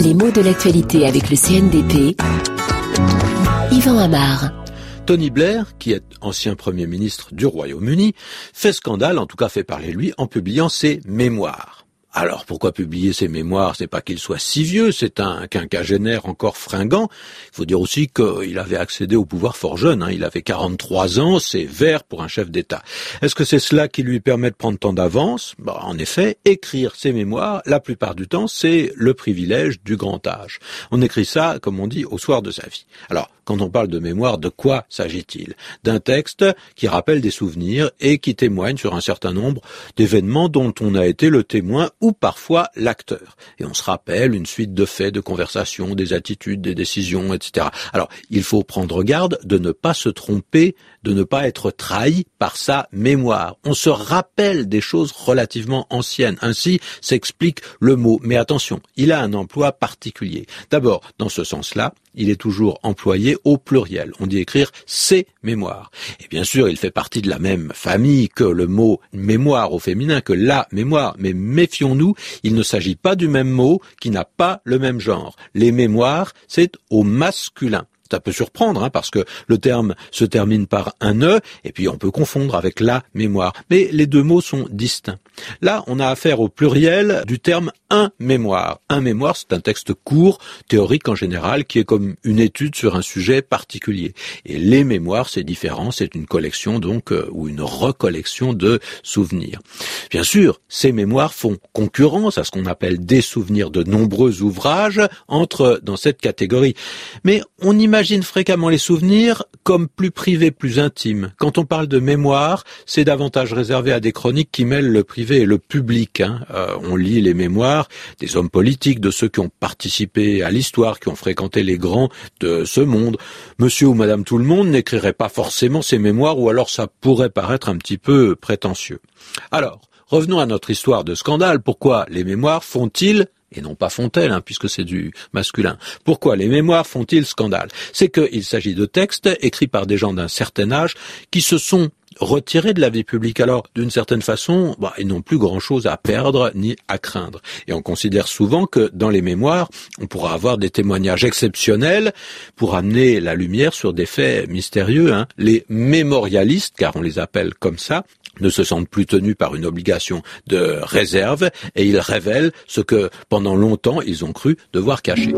Les mots de l'actualité avec le CNDP. Yvan Amar. Tony Blair, qui est ancien Premier ministre du Royaume-Uni, fait scandale, en tout cas fait parler lui, en publiant ses mémoires. Alors pourquoi publier ses mémoires? C'est pas qu'il soit si vieux, c'est un quinquagénaire encore fringant. Il faut dire aussi qu'il avait accédé au pouvoir fort jeune. Hein. Il avait 43 ans, c'est vert pour un chef d'État. Est-ce que c'est cela qui lui permet de prendre tant d'avance? Bah, En effet, écrire ses mémoires, la plupart du temps, c'est le privilège du grand âge. On écrit ça, comme on dit, au soir de sa vie. Alors, quand on parle de mémoire, de quoi s'agit-il? D'un texte qui rappelle des souvenirs et qui témoigne sur un certain nombre d'événements dont on a été le témoin ou parfois l'acteur. Et on se rappelle une suite de faits, de conversations, des attitudes, des décisions, etc. Alors, il faut prendre garde de ne pas se tromper, de ne pas être trahi par sa mémoire. On se rappelle des choses relativement anciennes. Ainsi s'explique le mot. Mais attention, il a un emploi particulier. D'abord, dans ce sens-là, il est toujours employé au pluriel. On dit écrire ses mémoires. Et bien sûr, il fait partie de la même famille que le mot mémoire au féminin, que la mémoire. Mais méfions-nous, il ne s'agit pas du même mot qui n'a pas le même genre. Les mémoires, c'est au masculin. Ça peut surprendre, hein, parce que le terme se termine par un E, et puis on peut confondre avec la mémoire. Mais les deux mots sont distincts. Là, on a affaire au pluriel du terme un mémoire. Un mémoire, c'est un texte court, théorique en général, qui est comme une étude sur un sujet particulier. Et les mémoires, c'est différent, c'est une collection donc, euh, ou une recollection de souvenirs. Bien sûr, ces mémoires font concurrence à ce qu'on appelle des souvenirs de nombreux ouvrages, entrent dans cette catégorie. Mais on imagine fréquemment les souvenirs comme plus privés, plus intimes. Quand on parle de mémoire, c'est davantage réservé à des chroniques qui mêlent le privé le public. Hein. Euh, on lit les mémoires des hommes politiques, de ceux qui ont participé à l'histoire, qui ont fréquenté les grands de ce monde. Monsieur ou Madame tout le monde n'écrirait pas forcément ces mémoires, ou alors ça pourrait paraître un petit peu prétentieux. Alors, revenons à notre histoire de scandale. Pourquoi les mémoires font-ils et non pas font-elles, hein, puisque c'est du masculin. Pourquoi les mémoires font-ils scandale? C'est qu'il s'agit de textes écrits par des gens d'un certain âge qui se sont retirés de la vie publique. Alors, d'une certaine façon, bah, ils n'ont plus grand-chose à perdre ni à craindre. Et on considère souvent que dans les mémoires, on pourra avoir des témoignages exceptionnels pour amener la lumière sur des faits mystérieux. Hein. Les mémorialistes, car on les appelle comme ça, ne se sentent plus tenus par une obligation de réserve et ils révèlent ce que pendant longtemps ils ont cru devoir cacher.